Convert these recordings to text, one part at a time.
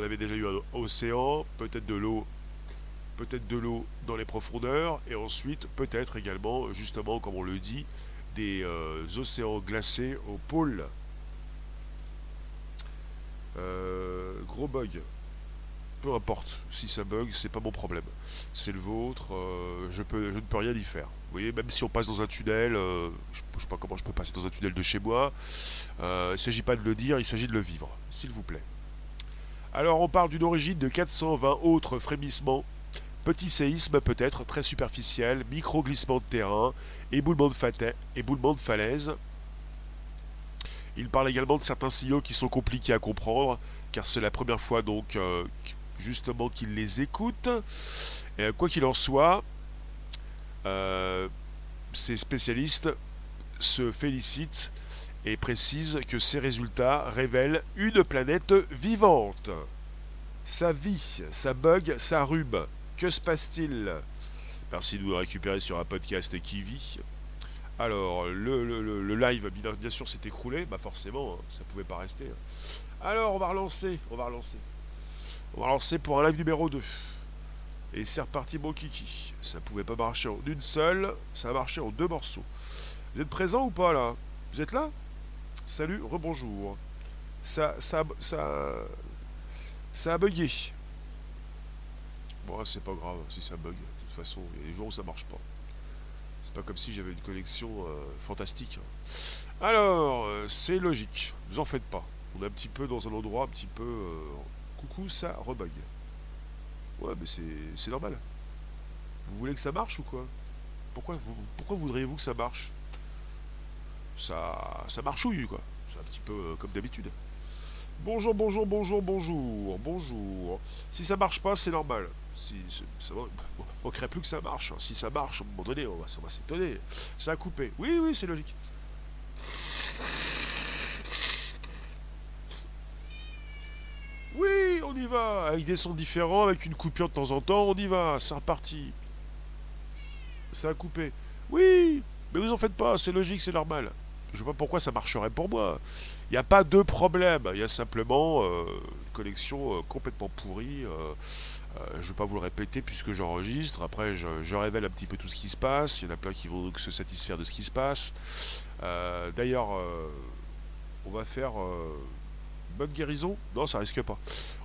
On avait déjà eu un océan, peut-être de l'eau, peut-être de l'eau dans les profondeurs, et ensuite peut-être également, justement, comme on le dit, des euh, océans glacés au pôle. Euh, gros bug. Peu importe, si ça bug, c'est pas mon problème. C'est le vôtre, euh, je, je ne peux rien y faire. Vous voyez, même si on passe dans un tunnel, je, ne sais pas comment je peux passer dans un tunnel de chez moi, il ne s'agit pas de le dire, il s'agit de le vivre, s'il vous plaît. Alors on parle d'une origine de 420 autres frémissements, petits séismes peut-être, très superficiels, micro-glissements de terrain, éboulement de, éboulement de falaise. Il parle également de certains signaux qui sont compliqués à comprendre, car c'est la première fois donc euh, justement qu'il les écoute. Et, quoi qu'il en soit, euh, ces spécialistes se félicitent et précisent que ces résultats révèlent une planète vivante. Ça vit, ça bug, ça rube. Que se passe-t-il? Merci de nous récupérer sur un podcast qui vit. Alors, le, live, bien, sûr, s'est écroulé. Bah forcément, hein, ça pouvait pas rester. Alors, on va relancer. On va relancer. On va relancer pour un live numéro 2. Et c'est reparti, mon kiki. Ça pouvait pas marcher en une seule. Ça a marché en deux morceaux. Vous êtes présent ou pas, là? Vous êtes là? Salut, rebonjour. Ça, ça, ça, ça a bugué. Bon, c'est pas grave si ça bug toute façon, il y a des jours où ça marche pas. C'est pas comme si j'avais une connexion euh, fantastique. Alors, euh, c'est logique, vous en faites pas. On est un petit peu dans un endroit un petit peu... Euh, coucou, ça rebug. Ouais, mais c'est normal. Vous voulez que ça marche ou quoi? Pourquoi, pourquoi voudriez-vous que ça marche? Ça, ça marchouille, quoi. C'est un petit peu comme d'habitude. Bonjour, bonjour, bonjour, bonjour, bonjour. Si ça marche pas, c'est normal. Si, ça manquerait plus que ça marche. Si ça marche, à un moment donné, on va, va s'étonner. Ça a coupé. Oui, oui, c'est logique. Oui, on y va. Avec des sons différents, avec une coupure de temps en temps, on y va. C'est reparti. Ça a coupé. Oui, mais vous en faites pas, c'est logique, c'est normal. Je vois pas pourquoi ça marcherait pour moi. Il n'y a pas de problème. Il y a simplement euh, une connexion euh, complètement pourrie. Euh, je ne vais pas vous le répéter puisque j'enregistre. Après, je, révèle un petit peu tout ce qui se passe. Il y en a plein qui vont donc se satisfaire de ce qui se passe. D'ailleurs, on va faire bonne guérison. Non, ça risque pas.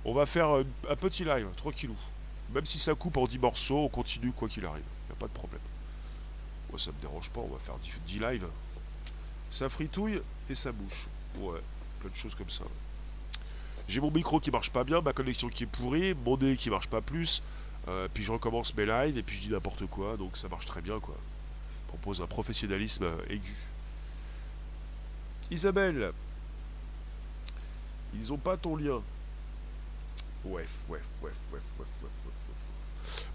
On va faire un petit live, tranquillou. Même si ça coupe en 10 morceaux, on continue quoi qu'il arrive. Il n'y a pas de problème. Ça me dérange pas. On va faire 10 lives. Ça fritouille et ça bouche. Ouais, plein de choses comme ça. J'ai mon micro qui marche pas bien, ma connexion qui est pourrie, mon nez qui marche pas plus, euh, puis je recommence mes lives et puis je dis n'importe quoi, donc ça marche très bien quoi. Je propose un professionnalisme aigu. Isabelle, ils ont pas ton lien. Ouais, ouais, ouais, ouais,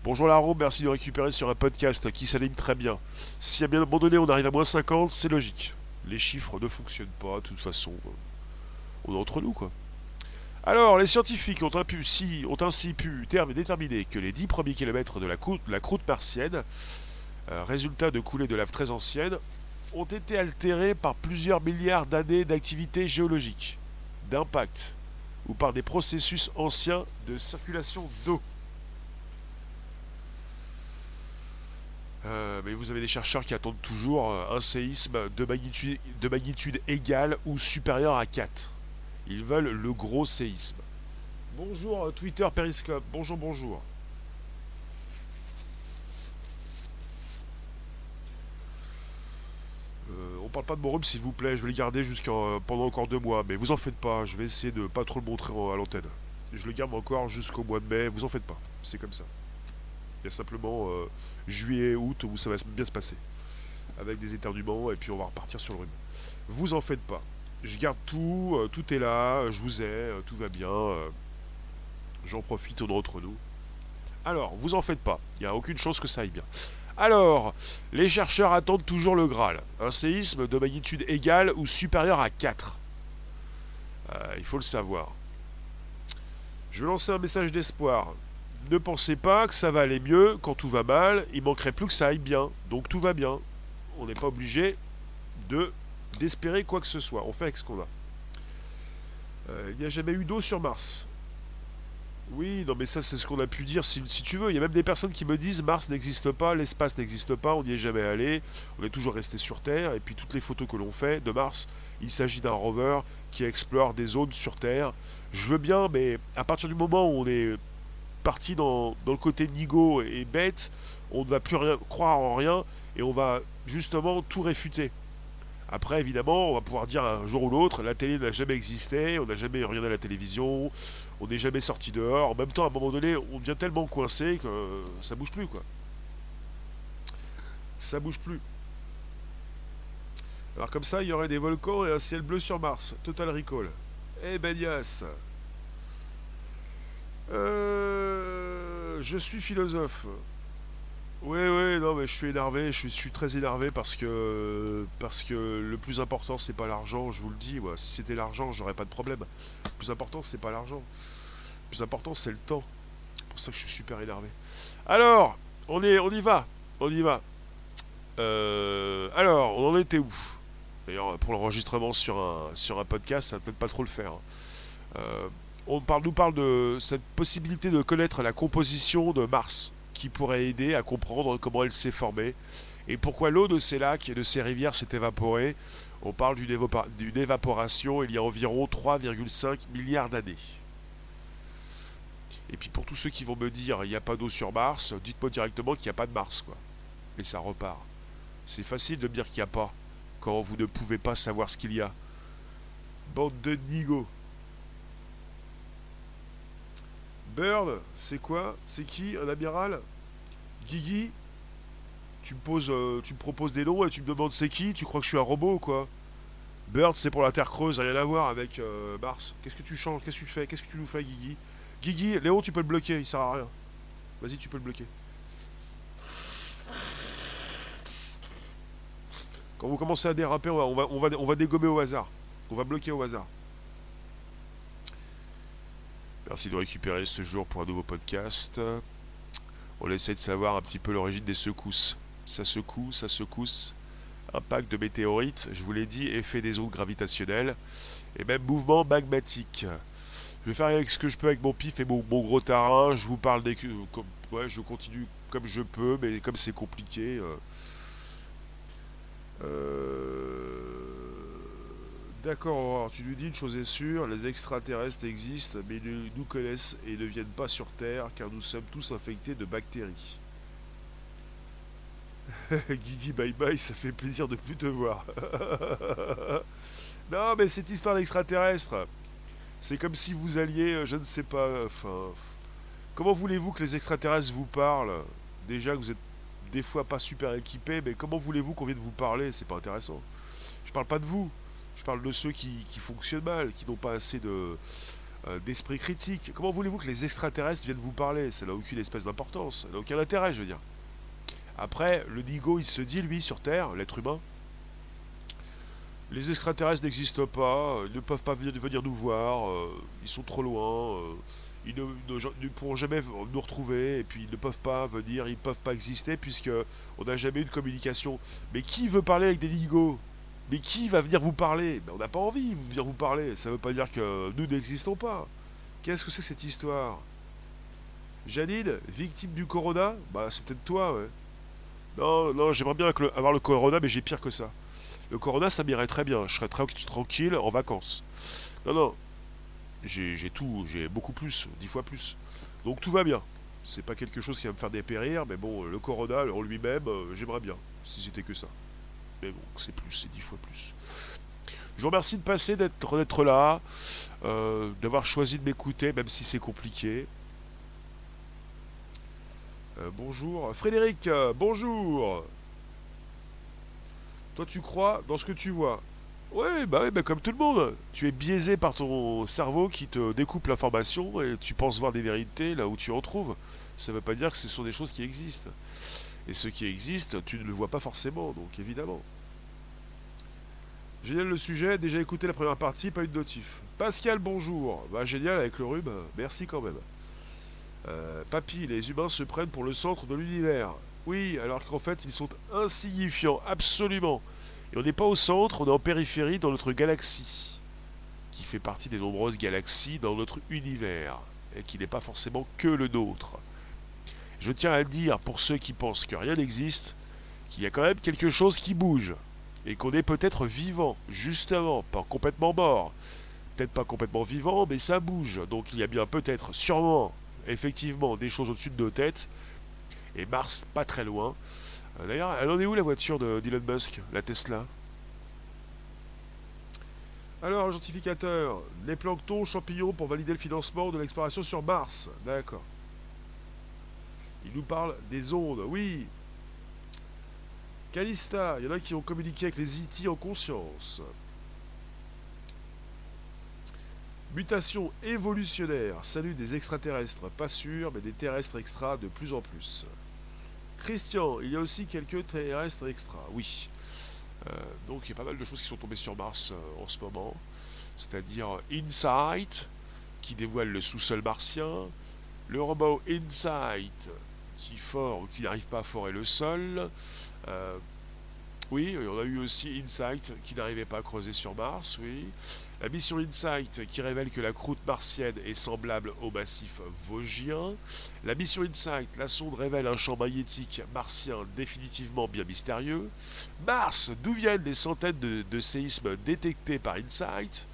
Bonjour Laro, merci de récupérer sur un podcast qui s'aligne très bien. Si à bien un moment donné on arrive à moins 50, c'est logique les chiffres ne fonctionnent pas, de toute façon, euh, on est entre nous, quoi. Alors, les scientifiques ont, ainsi pu déterminer que les 10 premiers kilomètres de la, croûte, la martienne, euh, résultat de coulées de lave très anciennes, ont été altérés par plusieurs milliards d'années d'activité géologique, d'impact, ou par des processus anciens de circulation d'eau. Euh, mais vous avez des chercheurs qui attendent toujours euh, un séisme de magnitude, de magnitude égale ou supérieure à 4. Ils veulent le gros séisme. Bonjour euh, Twitter Periscope, bonjour bonjour. on parle pas de mon s'il vous plaît, je vais le garder jusqu'à pendant encore deux mois, mais vous en faites pas, je vais essayer de pas trop le montrer à l'antenne. Je le garde encore jusqu'au mois de mai, vous en faites pas, c'est comme ça. Il y a simplement euh, juillet, août où ça va bien se passer. Avec des éternuements et puis on va repartir sur le rhume. Vous en faites pas. Je garde tout, euh, tout est là, je vous ai, euh, tout va bien. J'en profite, on est entre nous. Alors, vous en faites pas. Il n'y a aucune chance que ça aille bien. Alors, les chercheurs attendent toujours le Graal. Un séisme de magnitude égale ou supérieure à 4. il faut le savoir. Je lancer un message d'espoir ne pensez pas que ça va aller mieux quand tout va mal. Il manquerait plus que ça aille bien. Donc tout va bien. On n'est pas obligé de d'espérer quoi que ce soit. On fait avec ce qu'on a. Euh, il n'y a jamais eu d'eau sur Mars. Oui, non mais ça c'est ce qu'on a pu dire si, si tu veux. Il y a même des personnes qui me disent Mars n'existe pas, l'espace n'existe pas, on n'y est jamais allé, on est toujours resté sur Terre, et puis toutes les photos que l'on fait de Mars, il s'agit d'un rover qui explore des zones sur Terre. Je veux bien, mais à partir du moment où on est parti dans, le côté nigo et bête, on ne va plus rien, croire en rien, et on va justement tout réfuter. Après, évidemment, on va pouvoir dire un jour ou l'autre, la télé n'a jamais existé, on n'a jamais regardé la télévision, on n'est jamais sorti dehors. En même temps, à un moment donné, on devient tellement coincé que ça bouge plus, quoi. Ça bouge plus. Alors comme ça, il y aurait des volcans et un ciel bleu sur Mars. Total Recall. Eh ben. Euh, je suis philosophe. Oui, oui, non, mais je suis énervé, je suis, très énervé parce que parce que le plus important c'est pas l'argent, je vous le dis. Si c'était l'argent, j'aurais pas de problème. Le plus important c'est pas l'argent. Le plus important c'est le temps. C'est pour ça que je suis super énervé. Alors, on est, on y va, on y va. Euh, alors, on en était où? D'ailleurs, pour l'enregistrement sur un sur un podcast, ça ne peut pas trop le faire. Hein. Euh, on nous parle de cette possibilité de connaître la composition de Mars qui pourrait aider à comprendre comment elle s'est formée et pourquoi l'eau de ces lacs et de ces rivières s'est évaporée. On parle d'une évaporation il y a environ 3,5 milliards d'années. Et puis pour tous ceux qui vont me dire il n'y a pas d'eau sur Mars, dites-moi directement qu'il n'y a pas de Mars, quoi. Et ça repart. C'est facile de dire qu'il n'y a pas, quand vous ne pouvez pas savoir ce qu'il y a. Bande de nigo. Bird, c'est quoi? C'est qui Un amiral? Guigui? Tu me, poses, euh, tu me proposes des noms et tu me demandes c'est qui? Tu crois que je suis un robot ou quoi? Bird, c'est pour la Terre creuse, rien à voir avec euh, Mars. Qu'est-ce que tu changes? Qu'est-ce que tu fais? Qu'est-ce que tu nous fais, Guigui? Guigui, Léon, tu peux le bloquer, il sert à rien. Vas-y, tu peux le bloquer. Quand vous commencez à déraper, on on va dégommer au hasard. On va bloquer au hasard. Merci de récupérer ce jour pour un nouveau podcast. On essaie de savoir un petit peu l'origine des secousses. Ça secoue, ça secousse. Impact de météorites, je vous l'ai dit, effet des ondes gravitationnelles. Et même mouvement magmatique. Je vais faire avec ce que je peux avec mon pif et mon, gros terrain. Je vous parle des... Comme, ouais, je continue comme je peux, mais comme c'est compliqué... Euh, euh D'accord, tu nous dis une chose est sûre, les extraterrestres existent, mais ils nous connaissent et ne viennent pas sur Terre car nous sommes tous infectés de bactéries. Guigui bye bye, ça fait plaisir de plus te voir. non mais cette histoire d'extraterrestres, c'est comme si vous alliez, euh, je ne sais pas, enfin... Comment voulez-vous que les extraterrestres vous parlent? Déjà que vous êtes des fois pas super équipés, mais comment voulez-vous qu'on vienne vous parler? C'est pas intéressant. Je parle pas de vous. Je parle de ceux qui, fonctionnent mal, qui n'ont pas assez euh, d'esprit critique. Comment voulez-vous que les extraterrestres viennent vous parler? Ça n'a aucune espèce d'importance, ça n'a aucun intérêt, je veux dire. Après, le Nigo, il se dit, lui, sur Terre, l'être humain, les extraterrestres n'existent pas, ils ne peuvent pas venir, nous voir, euh, ils sont trop loin, euh, ils ne, pourront jamais nous retrouver, et puis ils ne peuvent pas venir, ils ne peuvent pas exister, puisque on n'a jamais eu de communication. Mais qui veut parler avec des Nigos? Mais qui va venir vous parler? Ben, On n'a pas envie de venir vous parler. Ça ne veut pas dire que nous n'existons pas. Qu'est-ce que c'est cette histoire? Janine, victime du corona? Bah, c'est peut-être toi, ouais. Non, non, j'aimerais bien avoir le corona, mais j'ai pire que ça. Le corona, ça m'irait très bien. Je serais très tranquille en vacances. Non, non. J'ai tout, j'ai beaucoup plus, dix fois plus. Donc tout va bien. C'est pas quelque chose qui va me faire dépérir, mais bon, le corona en lui-même, euh, j'aimerais bien, si c'était que ça. Mais bon, c'est plus, c'est dix fois plus. Je vous remercie de passer, d'être là, euh, d'avoir choisi de m'écouter, même si c'est compliqué. Euh, bonjour. Frédéric, bonjour. Toi, tu crois dans ce que tu vois? Ouais, bah, ouais, bah comme tout le monde. Tu es biaisé par ton cerveau qui te découpe l'information et tu penses voir des vérités là où tu en trouves. Ça ne veut pas dire que ce sont des choses qui existent. Et ce qui existe, tu ne le vois pas forcément, donc évidemment. Génial le sujet, déjà écouté la première partie, pas eu de notif. Pascal, bonjour. Bah génial avec le rhume, merci quand même. Euh, papy, les humains se prennent pour le centre de l'univers. Oui, alors qu'en fait ils sont insignifiants, absolument. Et on n'est pas au centre, on est en périphérie dans notre galaxie, qui fait partie des nombreuses galaxies dans notre univers. et qui n'est pas forcément que le nôtre. Je tiens à dire pour ceux qui pensent que rien n'existe, qu'il y a quand même quelque chose qui bouge, et qu'on est peut-être vivant, justement, pas complètement mort. Peut-être pas complètement vivant, mais ça bouge. Donc il y a bien peut-être, sûrement, effectivement, des choses au-dessus de nos têtes, et Mars pas très loin. Euh, d'ailleurs, elle en est où la voiture de d'Elon Musk, la Tesla? Alors, gentrificateur, les planctons, champignons pour valider le financement de l'exploration sur Mars. D'accord. Il nous parle des ondes, oui. Calista, il y en a qui ont communiqué avec les IT e en conscience. Mutation évolutionnaire, salut des extraterrestres, pas sûr, mais des terrestres extra de plus en plus. Christian, il y a aussi quelques terrestres extra, oui. Euh, donc il y a pas mal de choses qui sont tombées sur Mars euh, en ce moment. C'est-à-dire Insight, qui dévoile le sous-sol martien, le robot Insight, qui fort ou qui n'arrive pas à forer le sol. Euh, oui, on a eu aussi Insight qui n'arrivait pas à creuser sur Mars, oui. La mission Insight qui révèle que la croûte martienne est semblable au massif vosgien. La mission Insight, la sonde révèle un champ magnétique martien définitivement bien mystérieux. Mars, d'où viennent les centaines de, séismes détectés par Insight?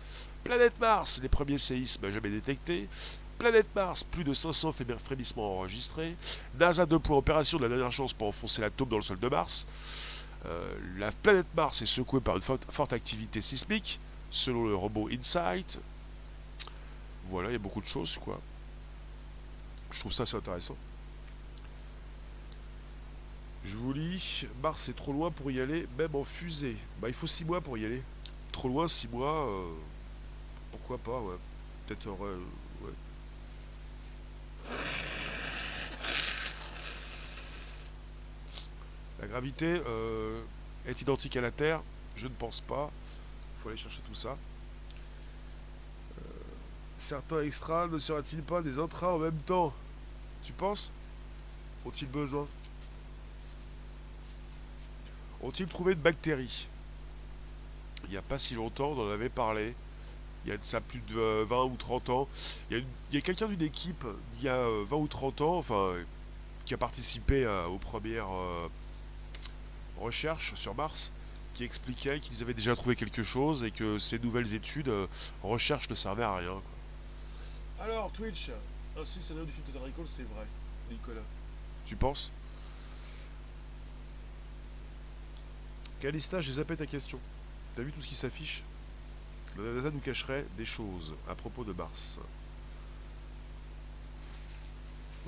Planète Mars, les premiers séismes jamais détectés. Planète Mars, plus de 500 frémissements enregistrés. NASA 2 points opération de la dernière chance pour enfoncer la taupe dans le sol de Mars. Euh, la planète Mars est secouée par une forte activité sismique selon le robot Insight. Voilà, il y a beaucoup de choses, quoi. Je trouve ça assez intéressant. Je vous lis, Mars est trop loin pour y aller, même en fusée. Bah il faut 6 mois pour y aller. Trop loin, 6 mois, euh, pourquoi pas, ouais. Peut-être, euh. La gravité euh, est identique à la Terre. Je ne pense pas. Faut aller chercher tout ça. Euh, certains extras ne seraient-ils pas des intras en même temps? Tu penses? Ont-ils besoin? Ont-ils trouvé de bactéries Il n'y a pas si longtemps, on en avait parlé. Il y a de ça plus de 20 ou 30 ans. Il y a, quelqu'un d'une équipe, il y a 20 ou 30 ans, enfin, qui a participé aux premières euh, recherches sur Mars qui expliquait qu'ils avaient déjà trouvé quelque chose et que ces nouvelles études, euh, recherches ne servaient à rien. Alors, Twitch, ainsi scénario du film Total Recall, c'est vrai, Nicolas. Tu penses? Calista, j'ai zappé ta question. T'as vu tout ce qui s'affiche? La NASA nous cacherait des choses à propos de Mars.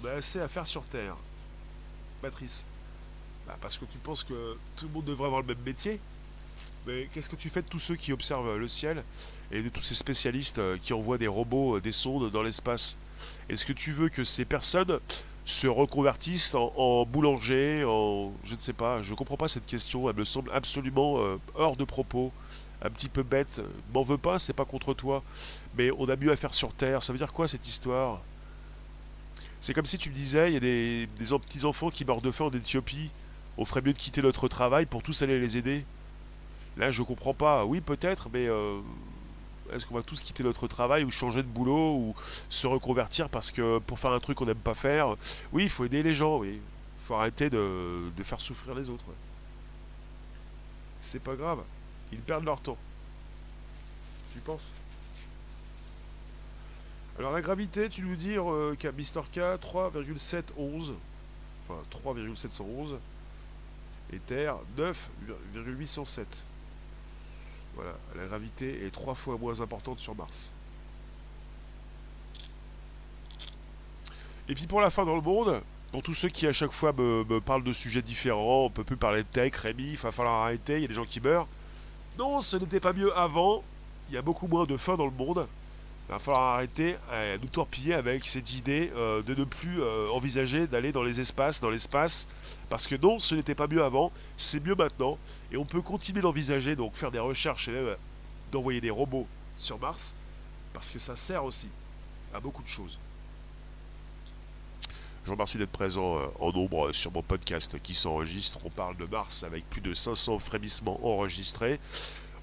On a assez à faire sur Terre. Patrice. Bah parce que tu penses que tout le monde devrait avoir le même métier mais qu'est-ce que tu fais de tous ceux qui observent le ciel et de tous ces spécialistes euh, qui envoient des robots, euh, des sondes dans l'espace? Est-ce que tu veux que ces personnes se reconvertissent en, boulanger, en je ne sais pas, je comprends pas cette question, elle me semble absolument euh, hors de propos, un petit peu bête. M'en veux pas, c'est pas contre toi, mais on a mieux à faire sur Terre. Ça veut dire quoi cette histoire? C'est comme si tu me disais, il y a des, petits enfants qui meurent de faim en Éthiopie. On ferait mieux de quitter notre travail pour tous aller les aider. Là, je comprends pas. Oui, peut-être, mais euh, est-ce qu'on va tous quitter notre travail ou changer de boulot ou se reconvertir parce que pour faire un truc qu'on n'aime pas faire? Oui, il faut aider les gens, oui. Il faut arrêter de, faire souffrir les autres. C'est pas grave. Ils perdent leur temps. Tu penses? Alors la gravité, tu nous dis euh, qu'à Mister K, 3,711. Enfin, 3,711. Et Terre, 9,807. Voilà, la gravité est trois fois moins importante sur Mars. Et puis pour la fin dans le monde, pour tous ceux qui à chaque fois me, parlent de sujets différents, on peut plus parler de tech, Rémi, il va falloir arrêter, il y a des gens qui meurent. Non, ce n'était pas mieux avant, il y a beaucoup moins de faim dans le monde. Il va falloir arrêter à nous torpiller avec cette idée euh, de ne plus euh, envisager d'aller dans les espaces, dans l'espace, parce que non, ce n'était pas mieux avant, c'est mieux maintenant, et on peut continuer d'envisager, donc faire des recherches et d'envoyer des robots sur Mars, parce que ça sert aussi à beaucoup de choses. Je vous remercie d'être présent euh, en nombre sur mon podcast qui s'enregistre. On parle de Mars avec plus de 500 frémissements enregistrés.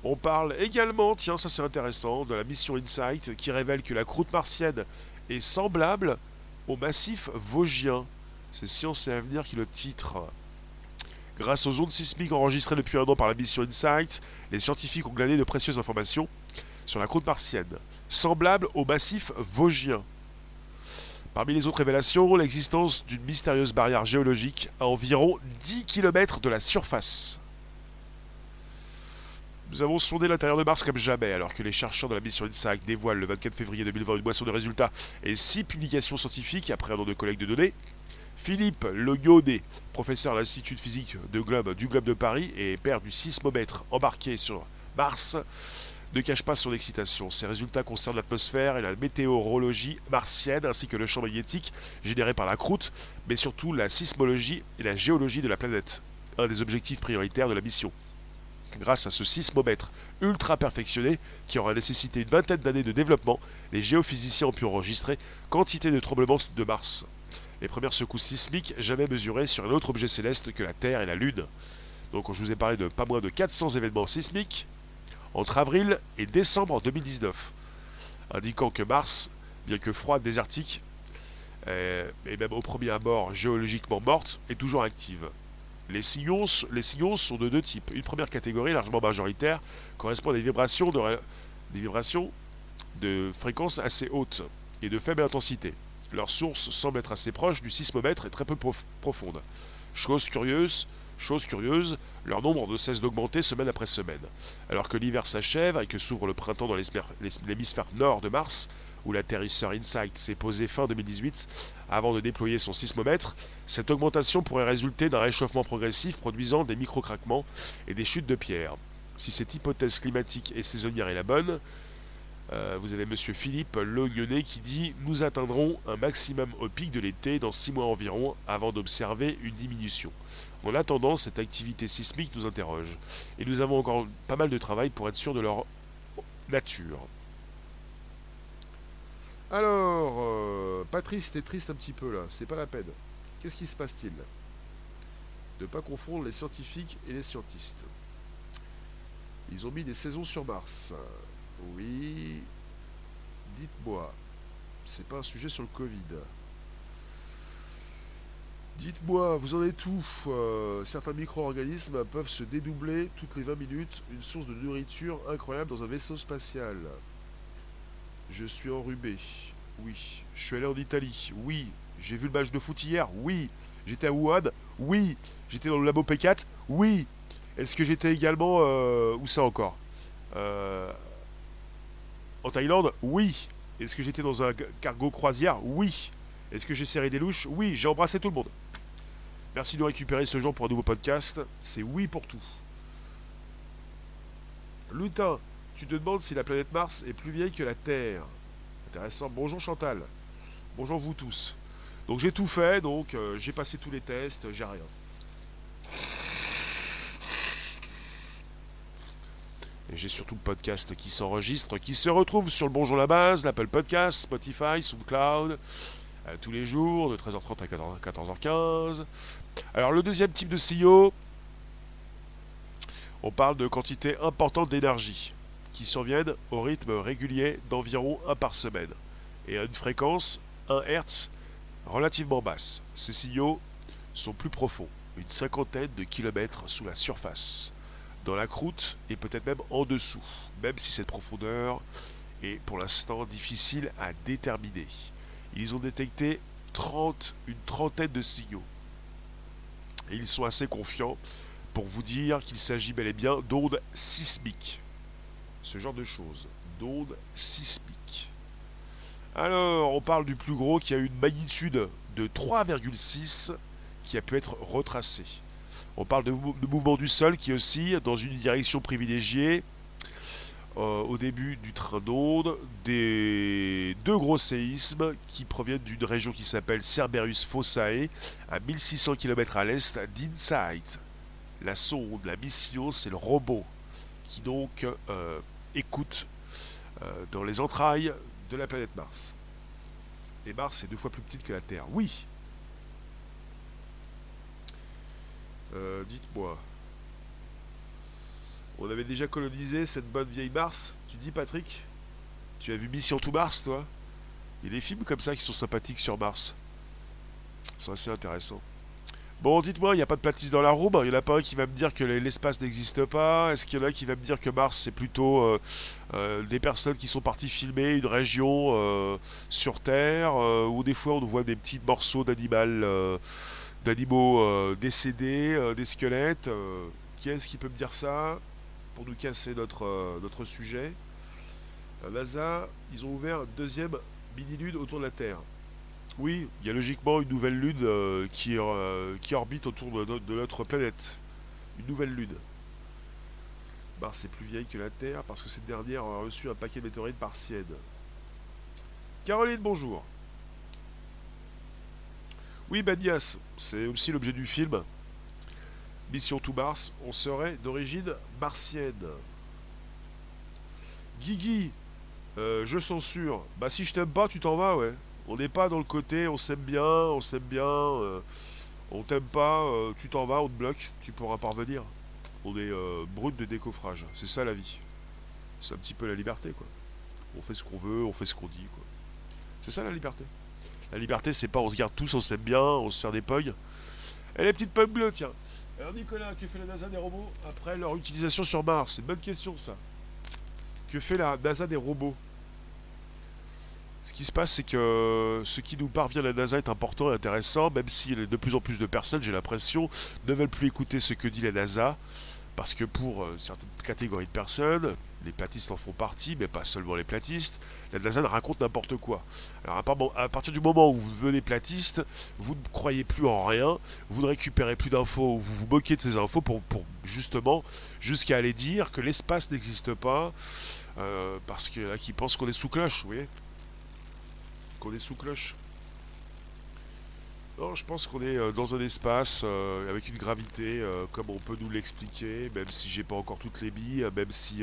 On parle également, tiens, ça c'est intéressant, de la mission Insight qui révèle que la croûte martienne est semblable au massif vosgien. C'est Science et Avenir qui le titre. Grâce aux ondes sismiques enregistrées depuis un an par la mission InSight, les scientifiques ont glané de précieuses informations sur la croûte martienne, semblable au massif vosgien. Parmi les autres révélations, l'existence d'une mystérieuse barrière géologique à environ 10 km de la surface. Nous avons sondé l'intérieur de Mars comme jamais, alors que les chercheurs de la mission InSight dévoilent le 24 février 2020 une boisson de résultats et 6 publications scientifiques après un an de collecte de données. Philippe Lognodé, professeur à l'Institut de physique de Globe, du Globe de Paris et père du sismomètre embarqué sur Mars, ne cache pas son excitation. Ces résultats concernent l'atmosphère et la météorologie martienne, ainsi que le champ magnétique généré par la croûte, mais surtout la sismologie et la géologie de la planète, un des objectifs prioritaires de la mission grâce à ce sismomètre ultra perfectionné qui aura nécessité une vingtaine d'années de développement, les géophysiciens ont pu enregistrer quantité de tremblements de Mars. Les premières secousses sismiques jamais mesurées sur un autre objet céleste que la Terre et la Lune. Donc je vous ai parlé de pas moins de 400 événements sismiques entre avril et décembre 2019, indiquant que Mars, bien que froide, désertique, euh, et même au premier abord géologiquement morte, est toujours active. Les signaux, les signaux sont de deux types. Une première catégorie, largement majoritaire, correspond à des vibrations de, des vibrations de fréquence assez haute et de faible intensité. Leur source semble être assez proche du sismomètre et très peu profonde. Chose curieuse, chose curieuse, leur nombre ne cesse d'augmenter semaine après semaine. Alors que l'hiver s'achève et que s'ouvre le printemps dans l'hémisphère nord de Mars, où l'atterrisseur InSight s'est posé fin 2018 avant de déployer son sismomètre, cette augmentation pourrait résulter d'un réchauffement progressif produisant des micro-craquements et des chutes de pierres. Si cette hypothèse climatique et saisonnière est la bonne, euh, vous avez M. Philippe Loguenet qui dit Nous atteindrons un maximum au pic de l'été dans 6 mois environ avant d'observer une diminution. En attendant, cette activité sismique nous interroge. Et nous avons encore pas mal de travail pour être sûr de leur nature. Alors, euh, Patrice, t'es triste un petit peu là, c'est pas la peine. Qu'est-ce qui se passe-t-il? De ne pas confondre les scientifiques et les scientistes. Ils ont mis des saisons sur Mars. Oui. Dites-moi, c'est pas un sujet sur le Covid. Dites-moi, vous en êtes où euh, Certains micro-organismes peuvent se dédoubler toutes les 20 minutes, une source de nourriture incroyable dans un vaisseau spatial. Je suis enrhumé. Oui. Je suis allé en Italie. Oui. J'ai vu le match de foot hier. Oui. J'étais à Wuhan. Oui. J'étais dans le labo P4. Oui. Est-ce que j'étais également. Euh, où ça encore? Euh, En Thaïlande? Oui. Est-ce que j'étais dans un cargo croisière? Oui. Est-ce que j'ai serré des louches? Oui. J'ai embrassé tout le monde. Merci de récupérer ce jour pour un nouveau podcast. C'est oui pour tout. Lutin, tu te demandes si la planète Mars est plus vieille que la Terre. Intéressant. Bonjour Chantal. Bonjour vous tous. Donc j'ai tout fait, donc euh, j'ai passé tous les tests, j'ai rien. Et j'ai surtout le podcast qui s'enregistre, qui se retrouve sur le Bonjour la base, l'Apple Podcast, Spotify, SoundCloud, euh, tous les jours, de 13h30 à 14h15. Alors le deuxième type de CEO, on parle de quantité importante d'énergie qui surviennent au rythme régulier d'environ 1 par semaine et à une fréquence 1 Hz relativement basse. Ces signaux sont plus profonds, une cinquantaine de kilomètres sous la surface, dans la croûte et peut-être même en dessous, même si cette profondeur est pour l'instant difficile à déterminer. Ils ont détecté 30, une trentaine de signaux. Et ils sont assez confiants pour vous dire qu'il s'agit bel et bien d'ondes sismiques ce genre de choses, d'ondes sismiques. Alors, on parle du plus gros qui a une magnitude de 3,6 qui a pu être retracé. On parle de, mouvement du sol qui oscille dans une direction privilégiée euh, au début du train d'onde, des deux gros séismes qui proviennent d'une région qui s'appelle Cerberus Fossae, à 1600 km à l'est d'Insight. La sonde, la mission, c'est le robot qui donc euh, écoute euh, dans les entrailles de la planète Mars. Et Mars est deux fois plus petite que la Terre. Oui Dites-moi. On avait déjà colonisé cette bonne vieille Mars. Tu dis Patrick Tu as vu Mission to Mars toi? Il y a des films comme ça qui sont sympathiques sur Mars. Ils sont assez intéressants. Bon, dites-moi, il n'y a pas de platiste dans la roue? Il n'y en a pas un qui va me dire que l'espace n'existe pas. Est-ce qu'il y en a qui va me dire que Mars, c'est plutôt euh, euh, des personnes qui sont parties filmer une région euh, sur Terre Ou des fois, on voit des petits morceaux d'animaux décédés, des squelettes Qui est-ce qui peut me dire ça? Pour nous casser notre, notre sujet. La NASA, ils ont ouvert un deuxième mini-lune autour de la Terre. Oui, il y a logiquement une nouvelle lune euh, qui, euh, qui orbite autour de, notre planète. Une nouvelle lune. Mars est plus vieille que la Terre parce que cette dernière a reçu un paquet de météorites martiennes. Caroline, bonjour. Oui, Banias, c'est aussi l'objet du film. Mission to Mars, on serait d'origine martienne. Guigui, euh, je censure. Bah si je t'aime pas, tu t'en vas, ouais. On n'est pas dans le côté on s'aime bien, on s'aime bien, euh, on t'aime pas, euh, tu t'en vas, on te bloque, tu pourras pas revenir. On est brut de décoffrage, c'est ça la vie. C'est un petit peu la liberté quoi. On fait ce qu'on veut, on fait ce qu'on dit quoi. C'est ça la liberté. La liberté c'est pas on se garde tous, on s'aime bien, on se sert des pogs. Et les petites pogs bleues tiens. Alors Nicolas, que fait la NASA des robots après leur utilisation sur Mars? C'est une bonne question ça. Que fait la NASA des robots? Ce qui se passe, c'est que ce qui nous parvient de la NASA est important et intéressant, même si de plus en plus de personnes, j'ai l'impression, ne veulent plus écouter ce que dit la NASA, parce que pour euh, certaines catégories de personnes, les platistes en font partie, mais pas seulement les platistes, la NASA raconte n'importe quoi. Alors à partir du moment où vous devenez platiste, vous ne croyez plus en rien, vous ne récupérez plus d'infos, vous vous moquez de ces infos pour, justement jusqu'à aller dire que l'espace n'existe pas, euh, parce qu'il y en a qui pensent qu'on est sous cloche, vous voyez qu'on est sous cloche. Non, je pense qu'on est euh, dans un espace euh, avec une gravité comme on peut nous l'expliquer, même si j'ai pas encore toutes les billes, même si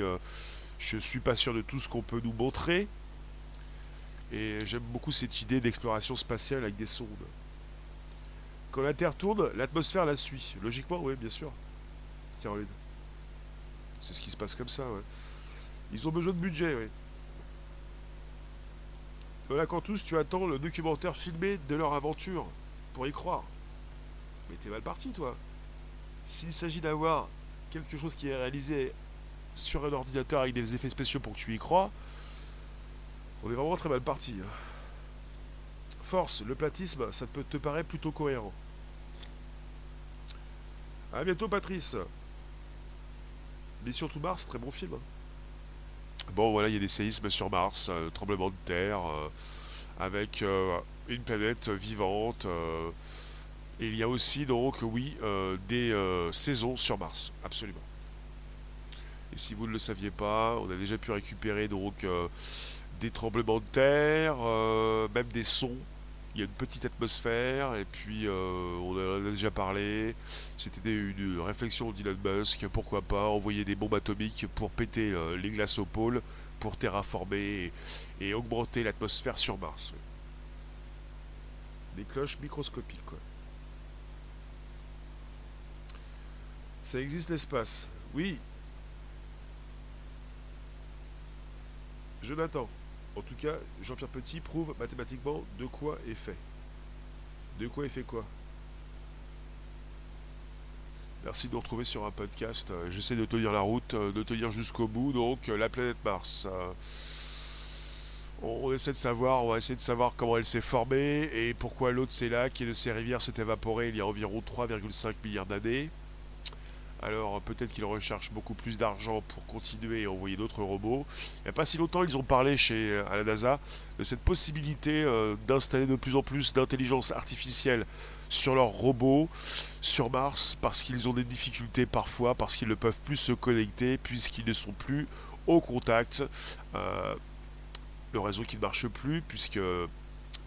je suis pas sûr de tout ce qu'on peut nous montrer. Et j'aime beaucoup cette idée d'exploration spatiale avec des sondes. Quand la Terre tourne, l'atmosphère la suit. Logiquement, oui, bien sûr. Caroline. C'est ce qui se passe comme ça, ouais. Ils ont besoin de budget, oui. Voilà quand tous tu attends le documentaire filmé de leur aventure pour y croire. Mais t'es mal parti toi. S'il s'agit d'avoir quelque chose qui est réalisé sur un ordinateur avec des effets spéciaux pour que tu y crois, on est vraiment très mal parti. Hein. Force, le platisme, ça peut te paraît plutôt cohérent. A bientôt Patrice. Mission to Mars, très bon film. Hein. Bon, voilà, il y a des séismes sur Mars, euh, tremblement de terre, euh, avec euh, une planète vivante. et il y a aussi, donc, oui, des saisons sur Mars, absolument. Et si vous ne le saviez pas, on a déjà pu récupérer donc des tremblements de terre, même des sons il y a une petite atmosphère, et puis euh, on en a déjà parlé, c'était une réflexion d'Elon Musk, pourquoi pas envoyer des bombes atomiques pour péter euh, les glaces au pôle, pour terraformer et, augmenter l'atmosphère sur Mars. Des cloches microscopiques, quoi. Ça existe l'espace? Oui. Jonathan. En tout cas, Jean-Pierre Petit prouve mathématiquement de quoi est fait. De quoi est fait quoi? Merci de nous retrouver sur un podcast. Euh, j'essaie de tenir la route, euh, de tenir jusqu'au bout. Donc, euh, la planète Mars. On essaie de savoir, on va essayer de savoir comment elle s'est formée et pourquoi l'eau de ces lacs et de ces rivières s'est évaporée il y a environ 3,5 milliards d'années. Alors peut-être qu'ils recherchent beaucoup plus d'argent pour continuer et envoyer d'autres robots. Il n'y a pas si longtemps, ils ont parlé chez euh, à la NASA de cette possibilité euh, d'installer de plus en plus d'intelligence artificielle sur leurs robots sur Mars parce qu'ils ont des difficultés parfois, parce qu'ils ne peuvent plus se connecter puisqu'ils ne sont plus au contact. Euh, le réseau qui ne marche plus puisque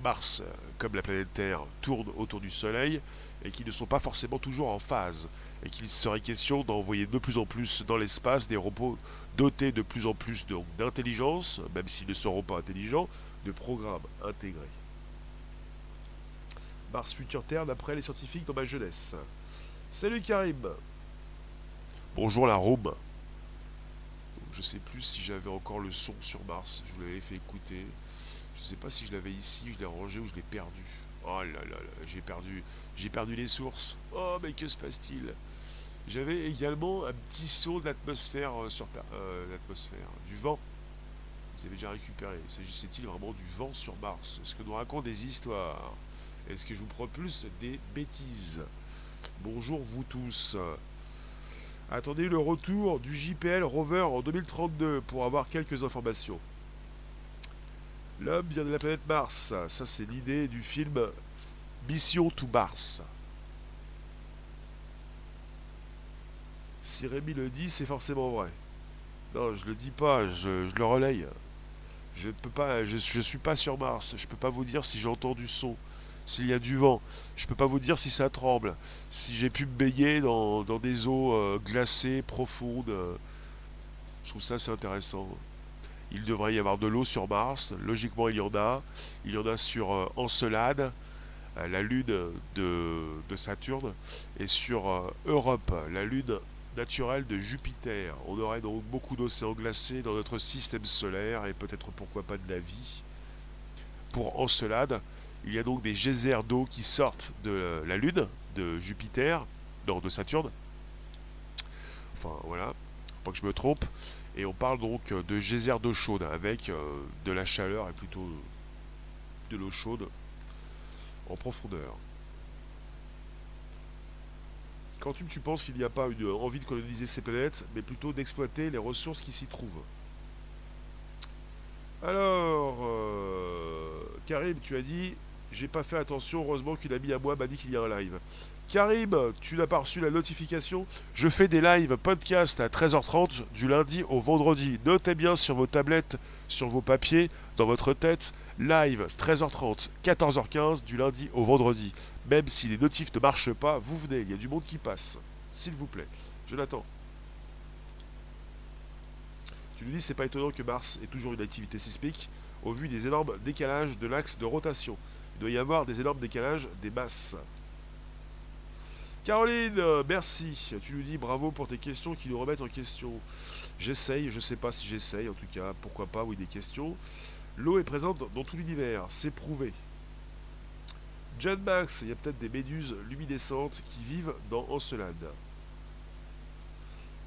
Mars, comme la planète Terre, tourne autour du Soleil et qui ne sont pas forcément toujours en phase et qu'il serait question d'envoyer de plus en plus dans l'espace des robots dotés de plus en plus d'intelligence, même s'ils ne seront pas intelligents, de programmes intégrés. Mars Future Terre d'après les scientifiques dans ma jeunesse. Salut Karim Bonjour la Rome Je sais plus si j'avais encore le son sur Mars, je vous l'avais fait écouter. Je sais pas si je l'avais ici, je l'ai rangé ou je l'ai perdu. Oh là là là, j'ai perdu, j'ai perdu les sources. Oh mais que se passe-t-il? J'avais également un petit saut de l'atmosphère euh, sur euh, du vent. Vous avez déjà récupéré. S'agissait-il vraiment du vent sur Mars? Est-ce que nous raconte des histoires? Est-ce que je vous propulse des bêtises? Bonjour vous tous. Attendez le retour du JPL Rover en 2032 pour avoir quelques informations. L'homme vient de la planète Mars. Ça, c'est l'idée du film Mission to Mars. Si Rémi le dit, c'est forcément vrai. Non, je le dis pas, je, le relaye. Je ne peux suis pas sur Mars. Je peux pas vous dire si j'entends du son s'il y a du vent. Je peux pas vous dire si ça tremble, si j'ai pu me baigner dans, des eaux euh, glacées, profondes. Euh. je trouve ça assez intéressant. Il devrait y avoir de l'eau sur Mars, logiquement il y en a. Il y en a sur euh, Encelade, la lune de, Saturne, et sur Europe, la lune naturelle de Jupiter. On aurait donc beaucoup d'océans glacés dans notre système solaire et peut-être pourquoi pas de la vie. Pour Encelade, il y a donc des geysers d'eau qui sortent de la Lune, de Jupiter, non, de Saturne. Enfin, voilà, pas que je me trompe. Et on parle donc de geysers d'eau chaude avec euh, de la chaleur et plutôt de l'eau chaude en profondeur. Quand tu penses qu'il n'y a pas une envie de coloniser ces planètes, mais plutôt d'exploiter les ressources qui s'y trouvent Alors, euh, Karim, tu as dit j'ai pas fait attention, heureusement qu'une amie à moi m'a dit qu'il y a un live. Karim, tu n'as pas reçu la notification? Je fais des lives podcast à 13h30 du lundi au vendredi. Notez bien sur vos tablettes, sur vos papiers, dans votre tête, live 13h30, 14h15 du lundi au vendredi. Même si les notifs ne marchent pas, vous venez, il y a du monde qui passe. S'il vous plaît. Je l'attends. Tu nous dis, c'est pas étonnant que Mars ait toujours une activité sismique au vu des énormes décalages de l'axe de rotation. Il doit y avoir des énormes décalages des masses. Caroline, merci. Tu nous dis bravo pour tes questions qui nous remettent en question. J'essaye, je sais pas si j'essaye, en tout cas, pourquoi pas, oui, des questions. L'eau est présente dans tout l'univers, c'est prouvé. John Max, il y a peut-être des méduses luminescentes qui vivent dans Encelade.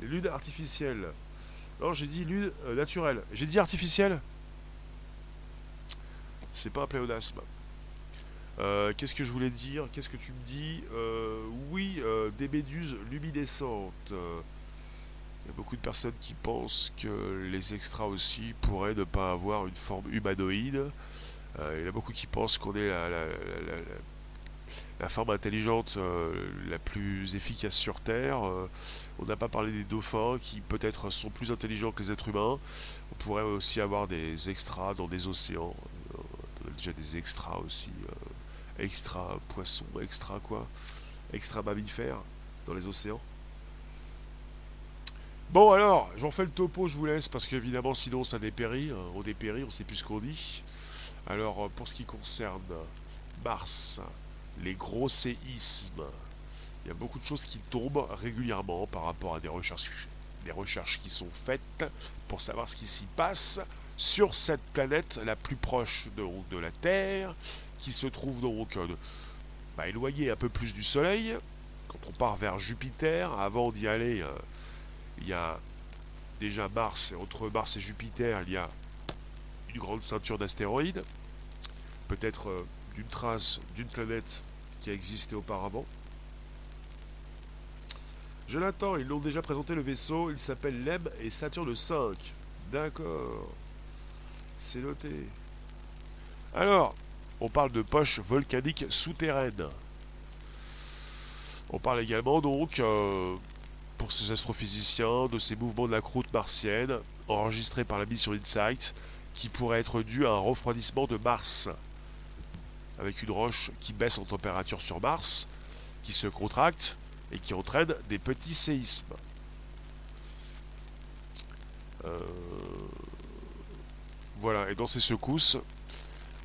Les lunes artificielles. J'ai dit lune euh, naturelle. J'ai dit artificielle? C'est pas un pléonasme. Euh, qu'est-ce que je voulais dire? Qu'est-ce que tu me dis? Euh, Oui, des méduses luminescentes. Il y a beaucoup de personnes qui pensent que les extras aussi pourraient ne pas avoir une forme humanoïde. il y a beaucoup qui pensent qu'on est la, la, forme intelligente la plus efficace sur Terre. on n'a pas parlé des dauphins qui peut-être sont plus intelligents que les êtres humains. On pourrait aussi avoir des extras dans des océans. On a déjà des extras aussi extra poisson, extra quoi, extra mammifère dans les océans. Bon alors, j'en fais le topo, je vous laisse, parce qu'évidemment sinon ça dépérit, hein, on dépérit, on sait plus ce qu'on dit. Alors euh, pour ce qui concerne Mars, les gros séismes, il y a beaucoup de choses qui tombent régulièrement par rapport à des recherches, des recherches qui sont faites pour savoir ce qui s'y passe sur cette planète la plus proche de, la Terre, qui se trouve donc euh, bah, éloigné un peu plus du Soleil. Quand on part vers Jupiter, avant d'y aller, euh, il y a déjà Mars, entre Mars et Jupiter, il y a une grande ceinture d'astéroïdes, peut-être euh, d'une trace d'une planète qui a existé auparavant. Je l'attends, ils l'ont déjà présenté le vaisseau, il s'appelle LEM et Saturne 5. D'accord. C'est noté. Alors, on parle de poches volcaniques souterraines. On parle également donc, euh, pour ces astrophysiciens, de ces mouvements de la croûte martienne, enregistrés par la mission InSight, qui pourraient être dus à un refroidissement de Mars, avec une roche qui baisse en température sur Mars, qui se contracte et qui entraîne des petits séismes. Euh, voilà, et dans ces secousses,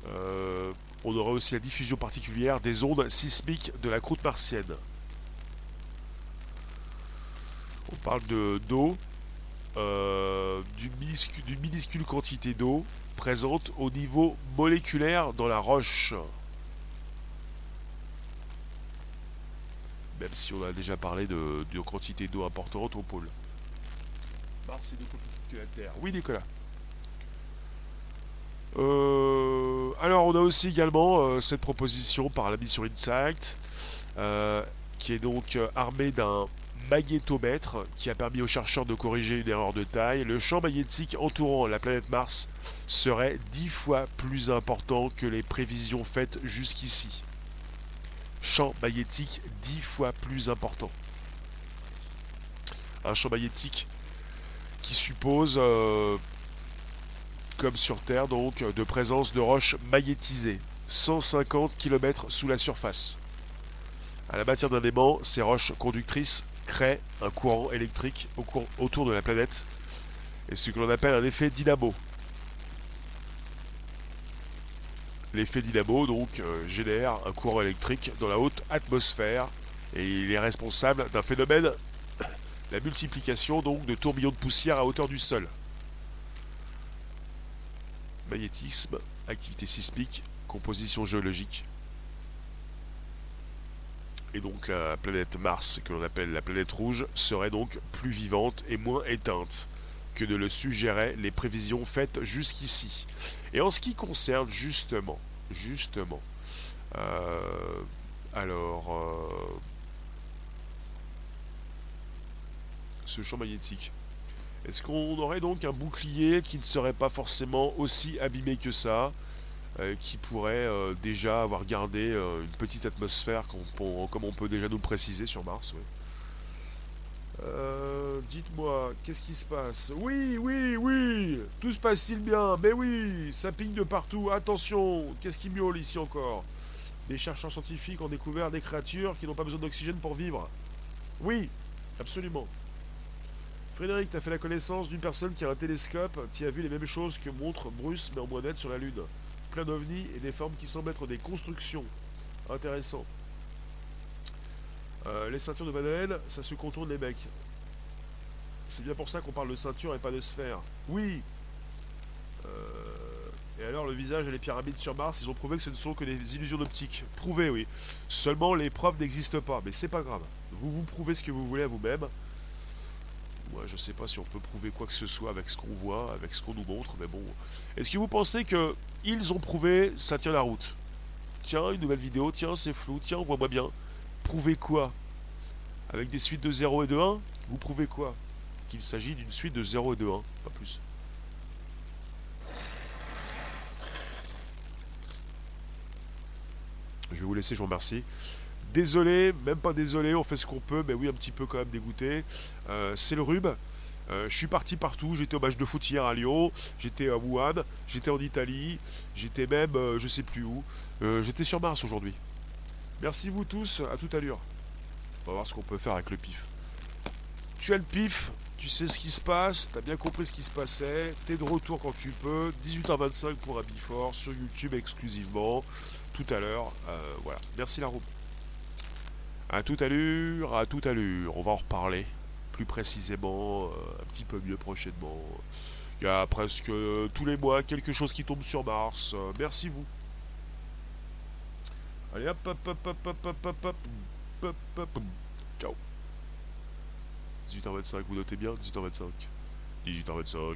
euh, on aura aussi la diffusion particulière des ondes sismiques de la croûte martienne. On parle de d'eau euh, d'une minuscule, quantité d'eau présente au niveau moléculaire dans la roche. Même si on a déjà parlé de, quantité d'eau importante au pôle. Mars est beaucoup plus petite que la Terre. Oui, Nicolas. Euh, alors, on a aussi également euh, cette proposition par la mission Insight, qui est donc armée d'un magnétomètre qui a permis aux chercheurs de corriger une erreur de taille. Le champ magnétique entourant la planète Mars serait dix fois plus important que les prévisions faites jusqu'ici. Champ magnétique dix fois plus important. Un champ magnétique qui suppose comme sur Terre donc, de présence de roches magnétisées, 150 km sous la surface. À la matière d'un aimant, ces roches conductrices créent un courant électrique autour de la planète, et ce que l'on appelle un effet dynamo. L'effet dynamo donc euh, génère un courant électrique dans la haute atmosphère et il est responsable d'un phénomène, la multiplication donc de tourbillons de poussière à hauteur du sol magnétisme, activité sismique, composition géologique. Et donc la planète Mars, que l'on appelle la planète rouge, serait donc plus vivante et moins éteinte que ne le suggéraient les prévisions faites jusqu'ici. Et en ce qui concerne justement, justement, euh, alors, euh, ce champ magnétique, est-ce qu'on aurait donc un bouclier qui ne serait pas forcément aussi abîmé que ça? Qui pourrait euh, déjà avoir gardé euh, une petite atmosphère comme on peut déjà nous préciser sur Mars Dites-moi, qu'est-ce qui se passe? Oui, oui, oui! Tout se passe-t-il bien? Mais oui Ça pigne de partout. Attention Qu'est-ce qui miaule ici encore? Des chercheurs scientifiques ont découvert des créatures qui n'ont pas besoin d'oxygène pour vivre. Oui Absolument. Frédéric, tu as fait la connaissance d'une personne qui a un télescope, qui a vu les mêmes choses que montre Bruce, mais en moins sur la Lune. Plein d'ovnis et des formes qui semblent être des constructions. Intéressant. Euh, les ceintures de Van ça se contourne les mecs. C'est bien pour ça qu'on parle de ceinture et pas de sphère. Oui euh, Et alors, le visage et les pyramides sur Mars, ils ont prouvé que ce ne sont que des illusions d'optique. Prouvé, oui. Seulement, les preuves n'existent pas, mais c'est pas grave. Vous vous prouvez ce que vous voulez à vous-même. Moi, je sais pas si on peut prouver quoi que ce soit avec ce qu'on voit, avec ce qu'on nous montre, mais bon. Est-ce que vous pensez que ils ont prouvé, ça tient la route? Tiens, une nouvelle vidéo, tiens, c'est flou, tiens, on voit bien. Prouvez quoi? Avec des suites de 0 et de 1 Vous prouvez quoi? Qu'il s'agit d'une suite de 0 et de 1, pas plus. Je vais vous laisser, je vous remercie. Désolé, même pas désolé, on fait ce qu'on peut, mais oui, un petit peu quand même dégoûté. Euh, c'est le rub. Euh, je suis parti partout, j'étais au match de foot hier à Lyon, j'étais à Wuhan, j'étais en Italie, j'étais même euh, je sais plus où. j'étais sur Mars aujourd'hui. Merci vous tous, à toute allure. On va voir ce qu'on peut faire avec le pif. Tu as le pif, tu sais ce qui se passe, t'as bien compris ce qui se passait, t'es de retour quand tu peux, 18h25 pour Bifort sur YouTube exclusivement, tout à l'heure. voilà, merci la roue. À toute allure, à toute allure. On va en reparler plus précisément, euh, un petit peu mieux prochainement. Il y a presque tous les mois quelque chose qui tombe sur Mars. Euh, merci vous. Allez hop hop hop hop hop hop hop hop hop hop Ciao. 18h25, vous notez bien 18h25. 18h25.